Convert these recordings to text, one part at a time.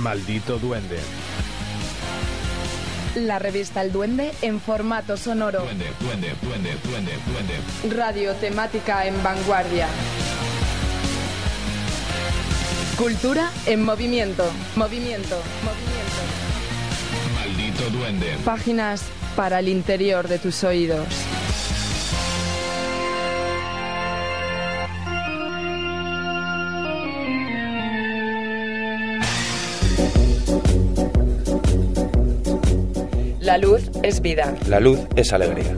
Maldito Duende. La revista El Duende en formato sonoro. Duende, duende, duende, duende, duende. Radio temática en vanguardia. Cultura en movimiento. Movimiento. Movimiento. Maldito Duende. Páginas para el interior de tus oídos. La luz es vida. La luz es alegría.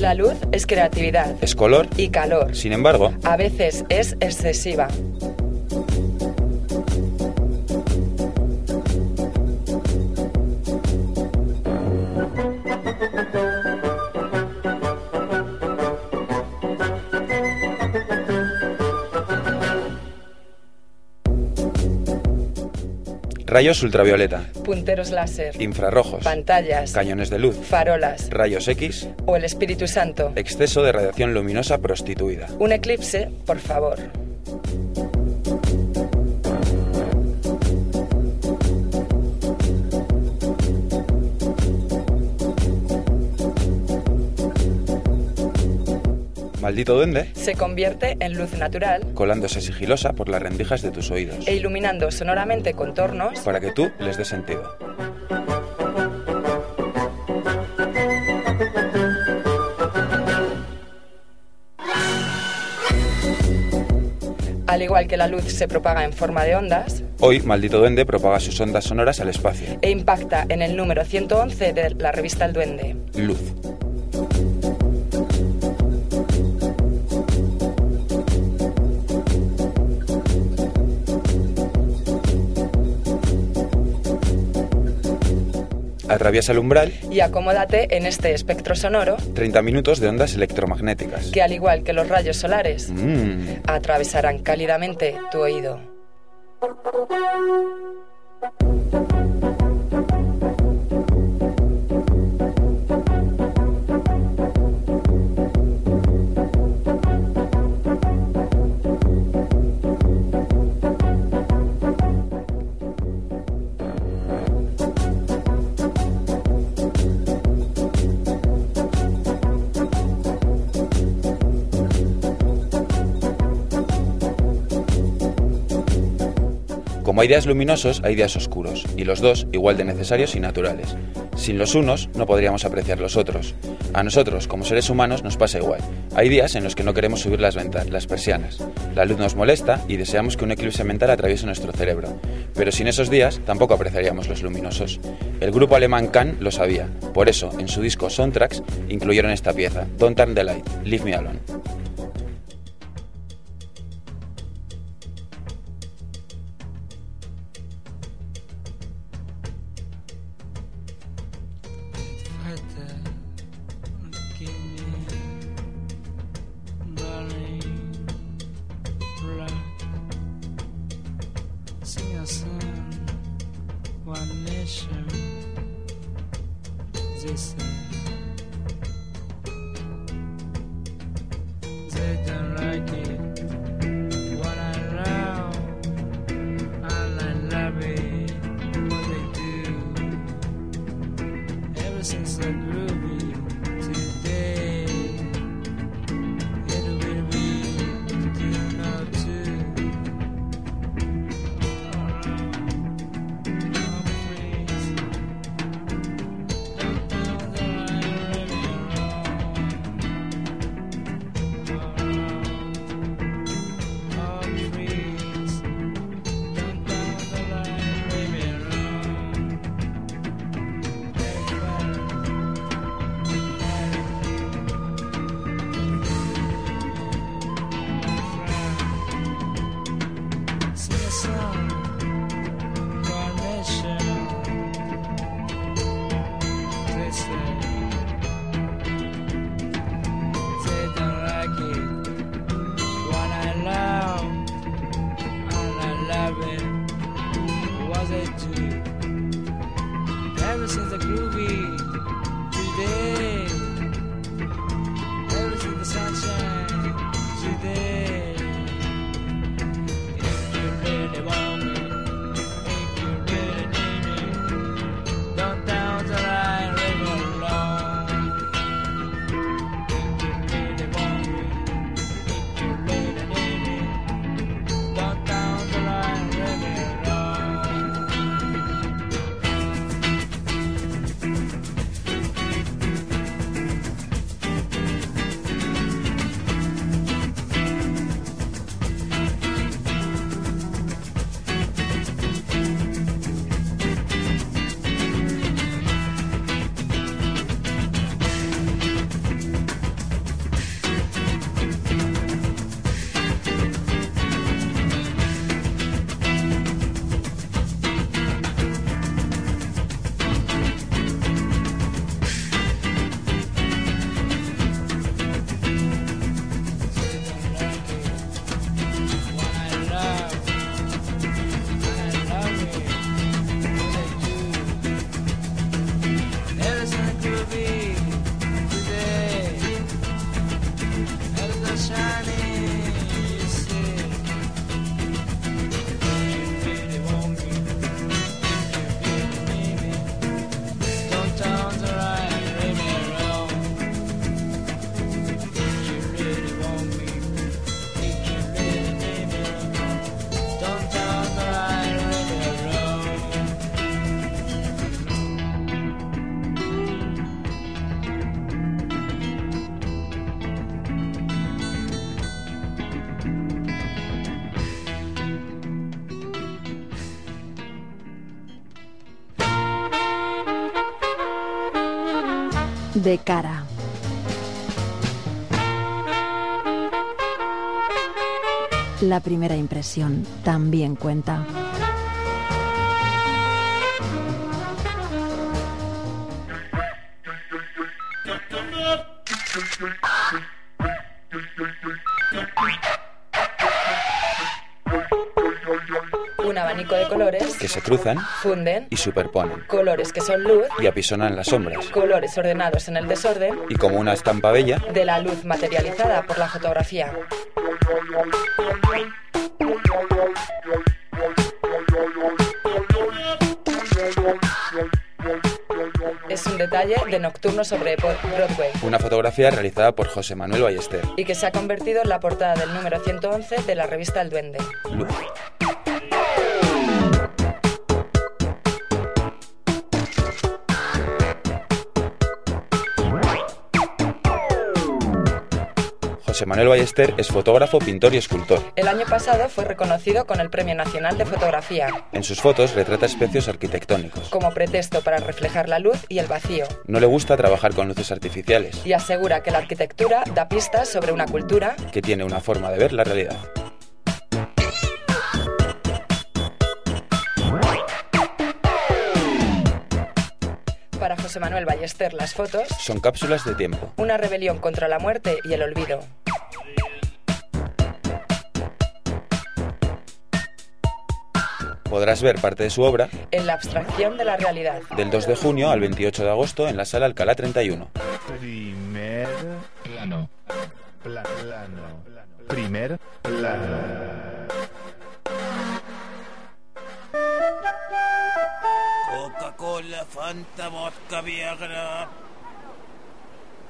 La luz es creatividad Es color. y calor. Sin embargo, A veces es excesiva. Rayos ultravioleta, Punteros láser. infrarrojos, Pantallas. cañones de luz, Farolas. rayos X, O el Espíritu Santo. exceso de radiación luminosa prostituida. Un eclipse, por favor. Maldito duende, Se convierte en luz natural colándose sigilosa por las rendijas de tus oídos, e iluminando sonoramente contornos para que tú les des sentido. Al igual que la luz se propaga en forma de ondas Hoy, Maldito Duende propaga sus ondas sonoras al espacio. e impacta en el número 111 de la revista El Duende. Luz. Atraviesa el umbral Y acomódate en este espectro sonoro 30 minutos de ondas electromagnéticas. que, al igual que los rayos solares, Mm. atravesarán cálidamente tu oído. Como hay días luminosos, hay días oscuros, y los dos igual de necesarios y naturales. Sin los unos, no podríamos apreciar los otros. A nosotros, como seres humanos, nos pasa igual. Hay días en los que no queremos subir las las persianas. La luz nos molesta y deseamos que un eclipse mental atraviese nuestro cerebro. Pero sin esos días, tampoco apreciaríamos los luminosos. El grupo alemán Can lo sabía. Por eso, en su disco Soundtracks, incluyeron esta pieza, Don't Turn the Light, Leave Me Alone. De cara. La primera impresión también cuenta. Que se cruzan funden y superponen colores que son luz, y apisonan las sombras. colores ordenados en el desorden Y como una estampa bella, de la luz materializada por la fotografía. Es un detalle de Nocturno sobre Broadway una fotografía realizada por José Manuel Ballester. y que se ha convertido en la portada del número 111 de la revista El Duende. Luz. José Manuel Ballester es fotógrafo, pintor y escultor. El año pasado fue reconocido con el Premio Nacional de Fotografía En sus fotos retrata espacios arquitectónicos. como pretexto para reflejar la luz y el vacío No le gusta trabajar con luces artificiales, y asegura que la arquitectura da pistas sobre una cultura que tiene una forma de ver la realidad. Para José Manuel Ballester las fotos, Son cápsulas de tiempo. una rebelión contra la muerte y el olvido. Podrás ver parte de su obra En la abstracción de la realidad. del 2 de junio al 28 de agosto en la sala Alcalá 31. Primer plano. Pla- plano. Primer plano. Coca-Cola, Fanta, vodka, Viagra.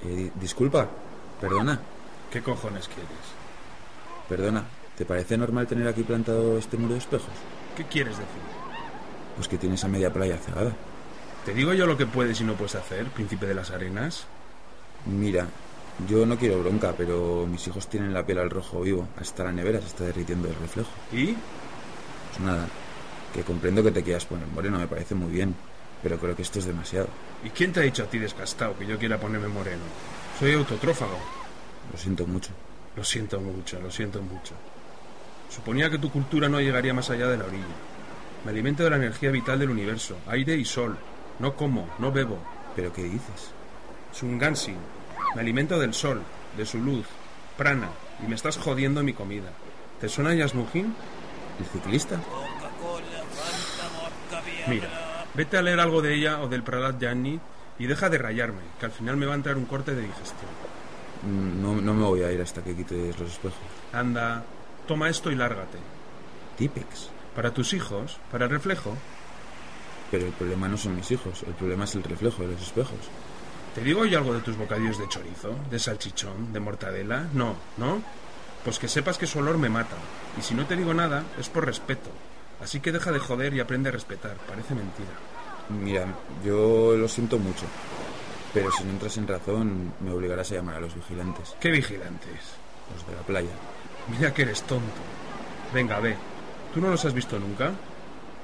Eh, disculpa, perdona, ¿Qué cojones quieres? perdona. ¿Te parece normal tener aquí plantado este muro de espejos? ¿Qué quieres decir? Pues que tienes a media playa cegada. ¿Te digo yo lo que puedes y no puedes hacer, príncipe de las arenas? Mira, yo no quiero bronca, pero mis hijos tienen la piel al rojo vivo. Hasta la nevera se está derritiendo el reflejo. ¿Y? Pues nada, que comprendo que te quieras poner moreno, me parece muy bien. Pero creo que esto es demasiado. ¿Y quién te ha dicho a ti descastado que yo quiera ponerme moreno? Soy autotrófago. Lo siento mucho. Lo siento mucho, lo siento mucho. Suponía que tu cultura no llegaría más allá de la orilla. Me alimento de la energía vital del universo, aire y sol. No como, no bebo. ¿Pero qué dices? Sungansi. Me alimento del sol, de su luz, prana, y me estás jodiendo mi comida. ¿Te suena Yasmujin? ¿El ciclista? Mira, vete a leer algo de ella o del Pralat Yanni y deja de rayarme, que al final me va a entrar un corte de digestión. Mm, No, no me voy a ir hasta que quites los espejos. Anda, toma esto y lárgate. Tipex. Para tus hijos, para el reflejo, Pero el problema no son mis hijos, el problema es el reflejo de los espejos. ¿te digo yo algo de tus bocadillos de chorizo, de salchichón, de mortadela? No, ¿no? Pues que sepas que su olor me mata. Y si no te digo nada, es por respeto. Así que deja de joder y aprende a respetar. Parece mentira. Mira, yo lo siento mucho. Pero si no entras en razón, me obligarás a llamar a los vigilantes, ¿Qué vigilantes? los de la playa. Mira que eres tonto. Venga, ve. ¿Tú no los has visto nunca?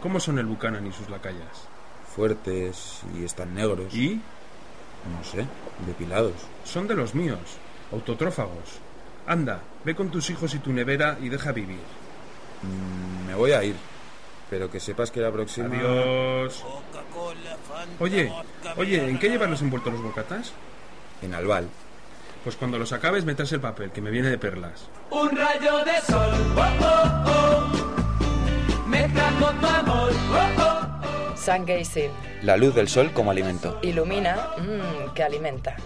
¿Cómo son el Buchanan y sus lacayas? Fuertes y están negros. ¿Y? No sé, depilados. Son de los míos, autotrófagos. Anda, ve con tus hijos y tu nevera y deja vivir. Mm, me voy a ir. Pero que sepas que la próxima... Adiós. Oye, oye, ¿en qué llevan los envueltos los bocatas? En Albal. Pues cuando los acabes me traes el papel, que me viene de perlas. Un rayo de sol, oh, oh, oh. Me trajo tu amor, oh, oh. Sun Gazing. La luz del sol como alimento. Ilumina, mmm, que alimenta.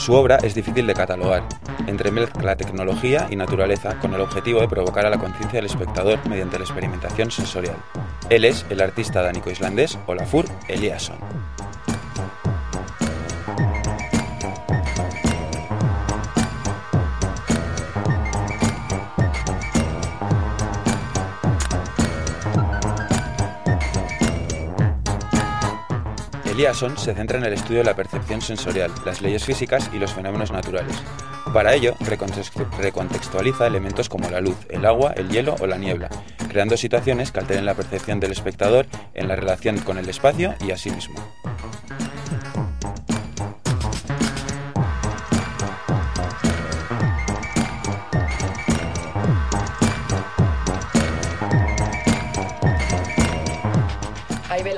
Su obra es difícil de catalogar. Entremezcla tecnología y naturaleza con el objetivo de provocar a la conciencia del espectador mediante la experimentación sensorial. Él es el artista dánico-islandés Olafur Eliasson. Liaison se centra en el estudio de la percepción sensorial, las leyes físicas y los fenómenos naturales. Para ello, recontext- recontextualiza elementos como la luz, el agua, el hielo o la niebla, creando situaciones que alteren la percepción del espectador en la relación con el espacio y a sí mismo.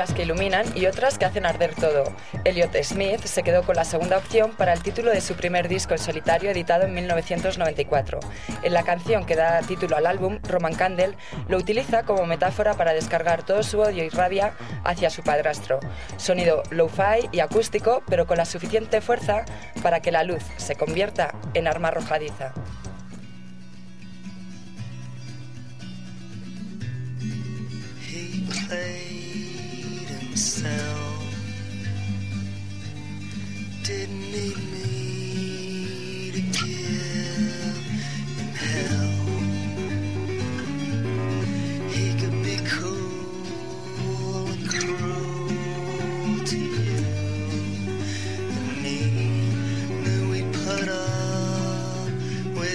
Velas que iluminan y otras que hacen arder todo. Elliot Smith se quedó con la segunda opción para el título de su primer disco en solitario editado en 1994. En la canción que da título al álbum, Roman Candle, lo utiliza como metáfora para descargar todo su odio y rabia hacia su padrastro. Sonido lo-fi y acústico, pero con la suficiente fuerza para que la luz se convierta en arma arrojadiza.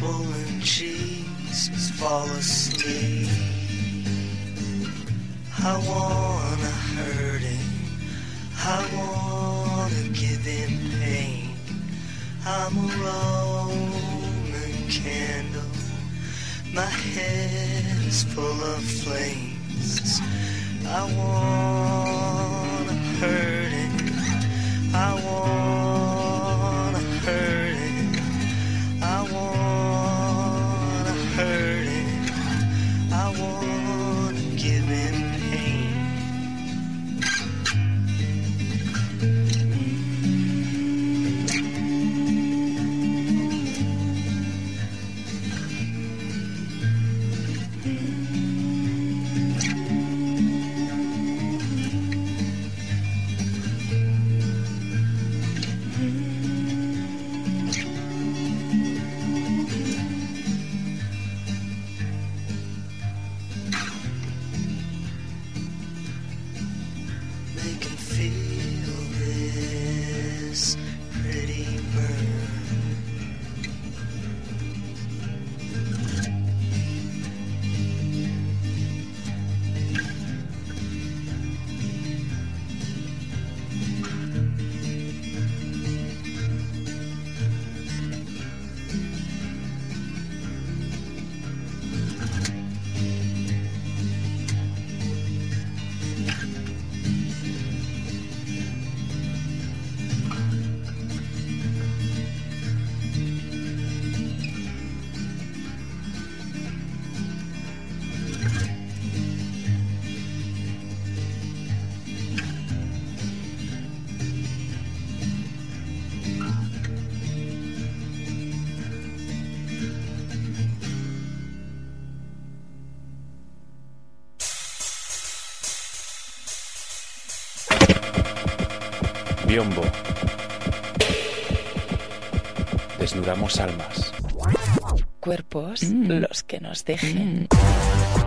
swollen cheeks fall asleep. I wanna hurt him, I wanna give him pain. I'm a Roman candle. My head is full of flames. I wanna hurt him. I wanna Biombo. Desnudamos almas. Cuerpos los que nos dejen. esta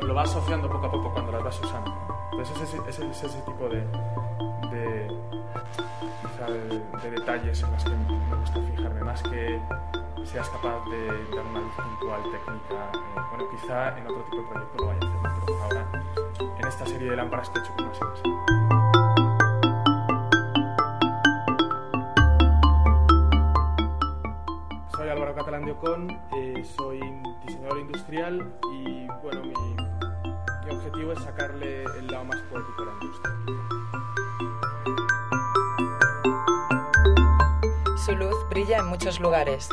lo, lo va asociando poco a poco cuando las vas usando. Entonces es ese, es ese tipo de, de, quizá de, de detalles en los que me gusta fijarme, más que seas capaz de dar una puntual técnica. eh, bueno, quizá en otro tipo de proyecto lo vaya a hacer, pero ahora en esta serie de lámparas que he hecho con más Soy Álvaro Catalán de Ocon, eh, soy diseñador industrial y bueno, mi objetivo es sacarle el lado más poético a la industria. Su luz brilla en muchos lugares.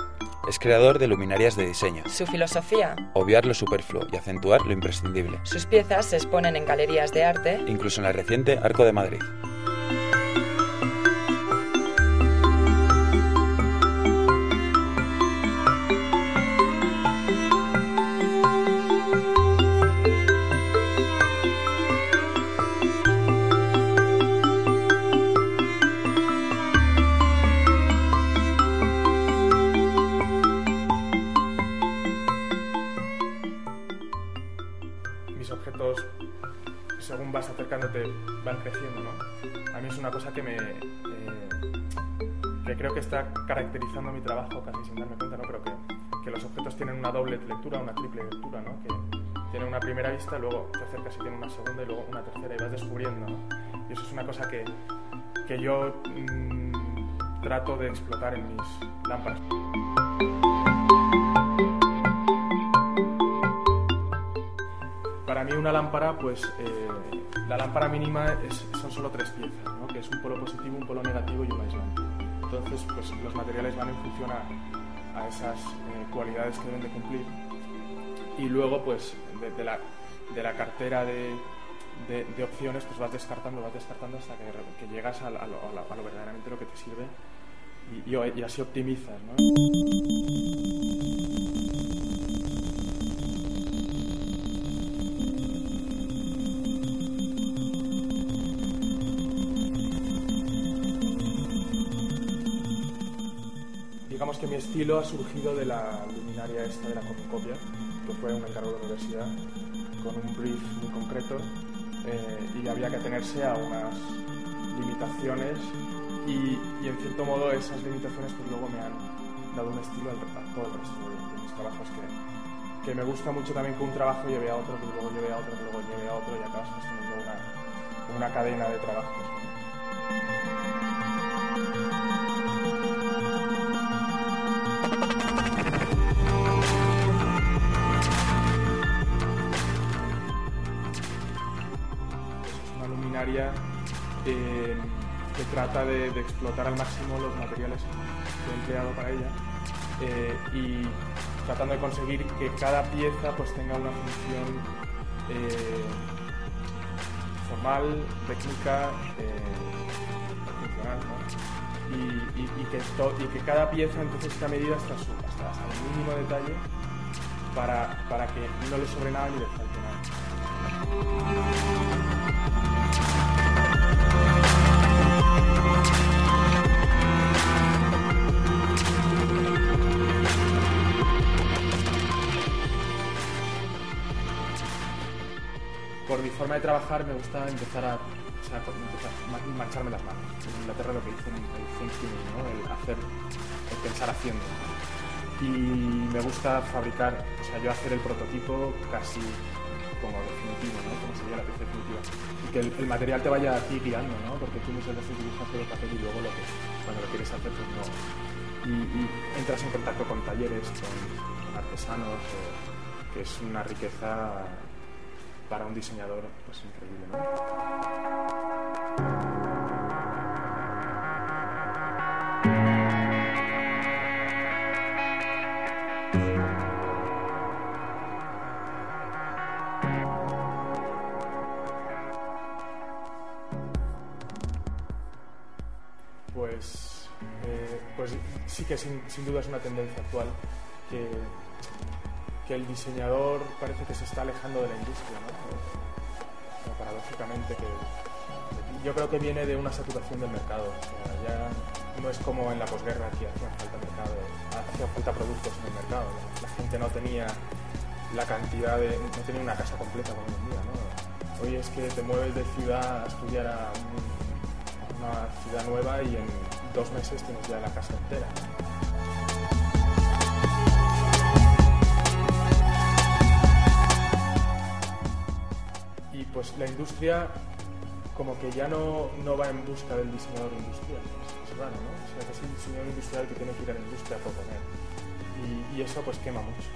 Es creador de luminarias de diseño. Su filosofía, Obviar lo superfluo y acentuar lo imprescindible. sus piezas se exponen en galerías de arte Incluso en la reciente Arco de Madrid. Que me... eh, creo que está caracterizando mi trabajo casi sin darme cuenta, ¿no? Pero que, que los objetos tienen una doble lectura, una triple lectura, ¿no? Que tienen una primera vista, luego te acercas y tienen una segunda y luego una tercera y vas descubriendo. Y eso es una cosa que, que yo mm, trato de explotar en mis lámparas. Para mí una lámpara, pues eh, la lámpara mínima son solo tres piezas, ¿no? Que es un polo positivo, un polo negativo y un aislante. Entonces, pues los materiales van en función a, a esas eh, cualidades que deben de cumplir. Y luego, pues de, de la, de la cartera de, de- opciones, pues vas descartando, vas descartando hasta que, que llegas a, a lo- a lo verdaderamente lo que te sirve y, y- y así optimizas. ¿no? Que mi estilo ha surgido de la luminaria esta de la fotocopia, que fue un encargo de universidad, con un brief muy concreto eh, y había que atenerse a unas limitaciones y, en cierto modo esas limitaciones pues luego me han dado un estilo al, a todo el resto de, mis trabajos que, que me gusta mucho también que un trabajo lleve a otro, que luego lleve a otro, que luego lleve a otro y acabas sosteniendo una, una cadena de trabajos. Una luminaria eh, que trata de, explotar al máximo los materiales que he empleado para ella eh, y tratando de conseguir que cada pieza pues tenga una función eh, formal, técnica, funcional, y, que cada pieza entonces esté medida hasta, su, hasta, hasta el mínimo detalle para, para que no le sobre nada ni le falte nada. Por mi forma de trabajar me gusta empezar a, o sea, empezar mancharme las manos. En Inglaterra lo que dicen el thinking, ¿no? el hacer, el pensar haciendo. Y me gusta fabricar, o sea, yo hacer el prototipo casi como definitivo, ¿no? como sería la pieza definitiva. Y que el, el material te vaya a ti guiando, ¿no? porque tú muchas veces dibujas el papel y luego lo que, cuando lo quieres hacer, pues no. Y, y entras en contacto con talleres, con, con artesanos, eh, que es una riqueza para un diseñador pues increíble ¿no? pues eh, pues sí que sin, sin duda es una tendencia actual que que el diseñador parece que se está alejando de la industria, ¿no? Paradójicamente que yo creo que viene de una saturación del mercado. Ya no es como en la posguerra que hacía falta mercado, hacía falta productos en el mercado. La, gente no tenía la cantidad de, no tenía una casa completa como hoy en día, ¿no? Hoy es que te mueves de ciudad a estudiar a una ciudad nueva y en dos meses tienes ya la casa entera. Pues la industria como que ya no, no va en busca del diseñador industrial, es, es raro, ¿no? O sea, que es el diseñador industrial que tiene que ir a la industria a proponer. Y, eso pues quema mucho.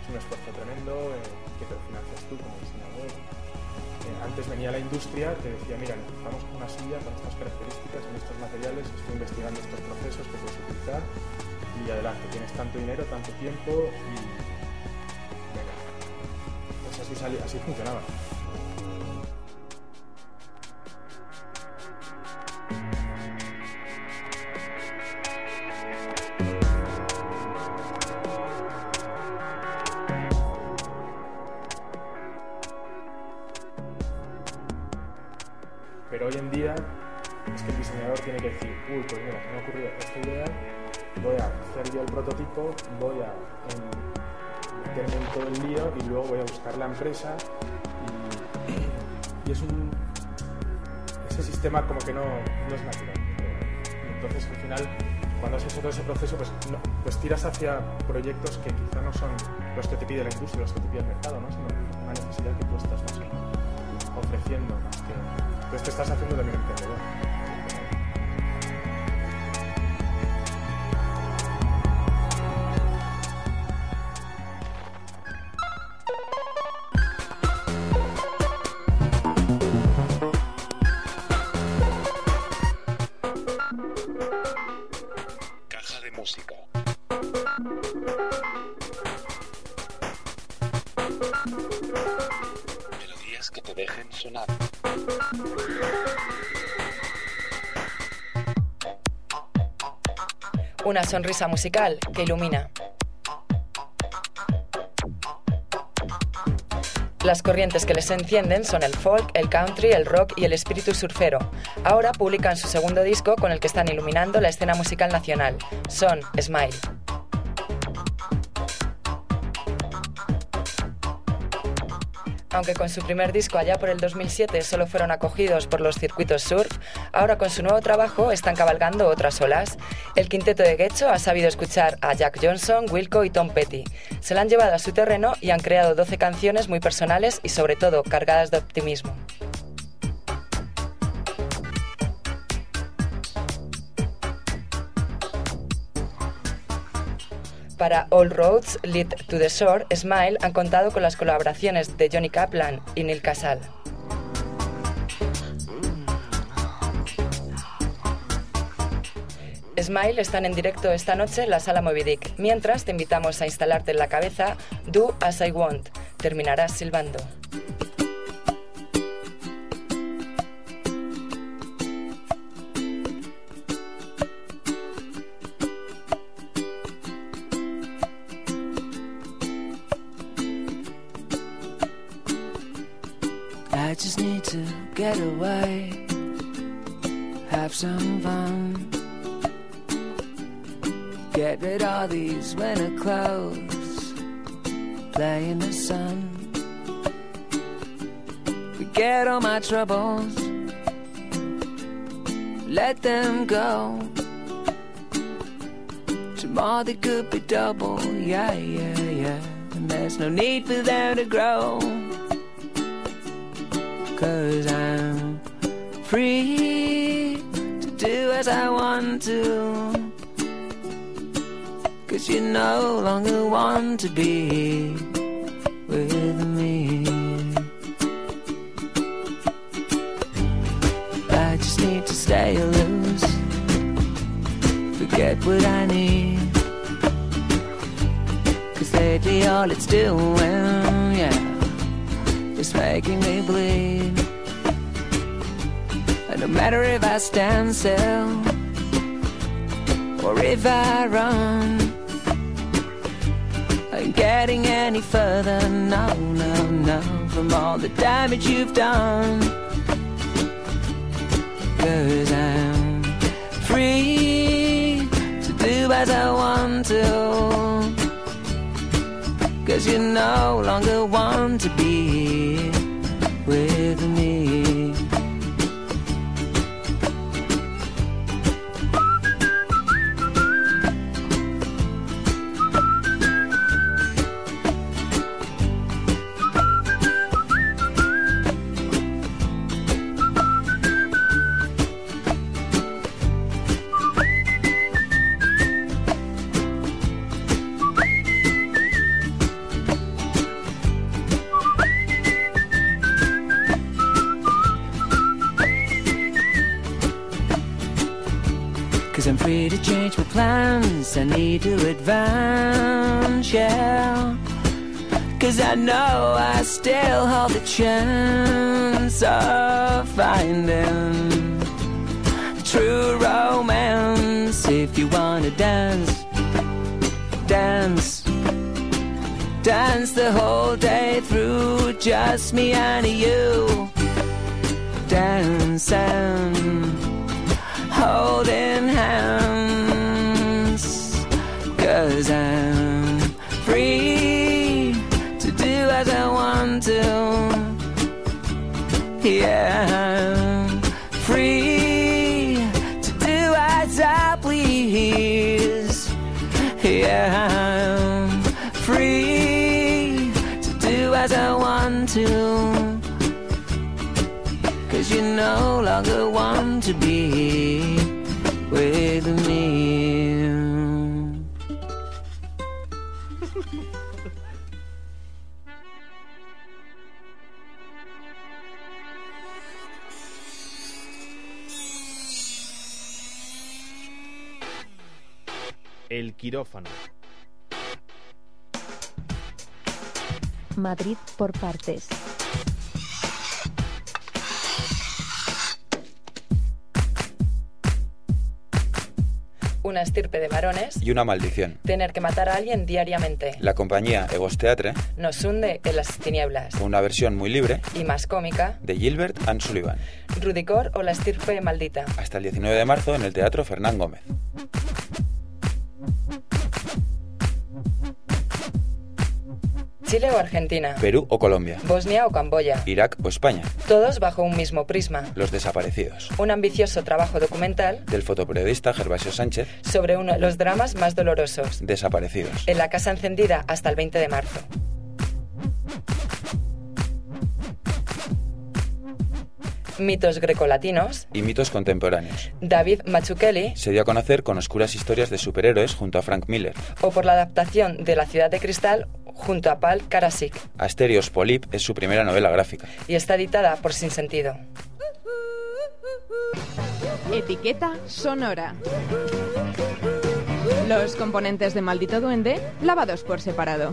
Es un esfuerzo tremendo eh, que te financias tú como diseñador. Eh, antes venía la industria, te decía, mira, necesitamos una silla con estas características, en estos materiales, estoy investigando estos procesos que puedes utilizar y adelante, tienes tanto dinero, tanto tiempo y. Pues así, sali- así funcionaba. Pero hoy en día es que el diseñador tiene que decir, uy, pues mira, me ha ocurrido esta idea, voy a hacer yo el prototipo, voy a meterme todo el lío y luego voy a buscar la empresa y, es un... Ese sistema como que no, es natural. Entonces al final, cuando has hecho todo ese proceso, pues, pues tiras hacia proyectos que quizá no son los que te pide la industria, los que te pide el mercado, ¿no? sino una necesidad que tú estás más ofreciendo más que... Entonces te estás haciendo también emprendedor. Una sonrisa musical que ilumina. Las corrientes que les encienden son el folk, el country, el rock y el espíritu surfero. Ahora publican su segundo disco con el que están iluminando la escena musical nacional. Son Smile. Aunque con su primer disco allá por el 2007 solo fueron acogidos por los circuitos surf, ahora con su nuevo trabajo están cabalgando otras olas. El quinteto de Guecho ha sabido escuchar a Jack Johnson, Wilco y Tom Petty. Se la han llevado a su terreno y han creado 12 canciones muy personales y sobre todo cargadas de optimismo. Para All Roads Lead to the Shore, Smile han contado con las colaboraciones de Johnny Kaplan y Neil Casal. Smile están en directo esta noche en la sala Moby Dick. Mientras te invitamos a instalarte en la cabeza Do As I Want. Terminarás silbando. My troubles, let them go. Tomorrow they could be double, yeah, yeah, yeah. And there's no need for them to grow. Cause I'm free to do as I want to. Cause you no longer want to be with me. Forget what I need. Cause lately all it's doing, yeah is making me bleed. And no matter if I stand still or if I run, I ain't getting any further. No, no, no, from all the damage you've done. Cause I'm free as I want to. Cause you no longer want to be with me. Plans. I need to advance, yeah. Cause I know I still hold the chance of finding true romance. If you wanna dance, dance, dance the whole day through. Just me and you. Dance and holding hands cause I quirófano. Madrid por partes. Una estirpe de varones. Y una maldición. Tener que matar a alguien diariamente. La compañía Egos Theatre, Nos hunde en las tinieblas. con una versión muy libre Y más cómica, de Gilbert and Sullivan, Rudicor o la estirpe maldita. hasta el 19 de marzo en el Teatro Fernán Gómez. Chile o Argentina. Perú o Colombia, Bosnia o Camboya. Irak o España, Todos bajo un mismo prisma. Los Desaparecidos, Un ambicioso trabajo documental del fotoperiodista Gervasio Sánchez, sobre uno de los dramas más dolorosos. Desaparecidos. En la casa encendida hasta el 20 de marzo. Mitos grecolatinos. Y mitos contemporáneos. David Mazzucchelli Se dio a conocer con oscuras historias de superhéroes junto a Frank Miller. o por la adaptación de La ciudad de cristal junto a Pal Karasik Asterios Polip es su primera novela gráfica. y está editada por Sinsentido. Etiqueta sonora. Los componentes de Maldito Duende lavados por separado.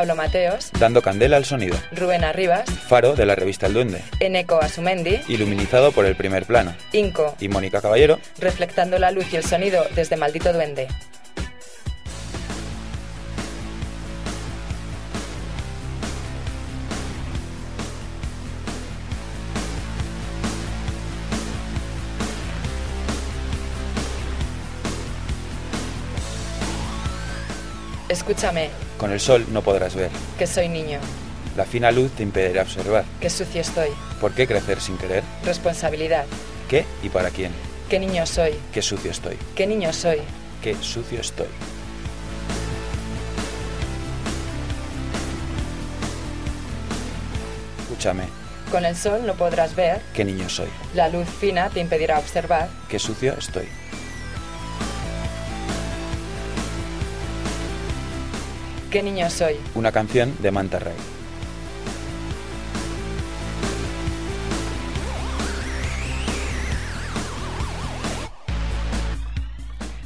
Pablo Mateos, Dando candela al sonido. Rubén Arribas, Faro de la revista El Duende. Eneco Asumendi, Iluminizado por el primer plano. Inco, Y Mónica Caballero reflectando la luz y el sonido desde Maldito Duende. Escúchame, Con el sol no podrás ver. que soy niño, La fina luz te impedirá observar. que sucio estoy, ¿Por qué crecer sin querer? responsabilidad, ¿Qué y para quién? qué niño soy, ¿Qué sucio estoy? qué niño soy. ¿Qué sucio estoy? Escúchame, Con el sol no podrás ver, ¿qué niño soy? la luz fina te impedirá observar, ¿Qué sucio estoy? Qué niño soy. Una canción de Manta Ray.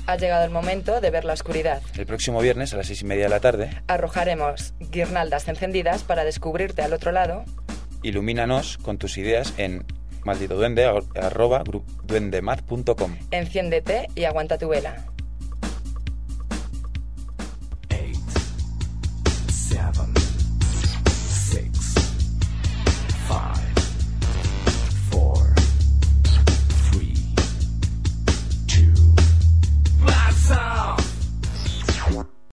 Ha llegado el momento de ver la oscuridad. El próximo viernes a las seis y media de la tarde, Arrojaremos guirnaldas encendidas para descubrirte al otro lado ilumínanos con tus ideas en malditoduende arroba gru- duendemad.com. Enciéndete y aguanta tu vela.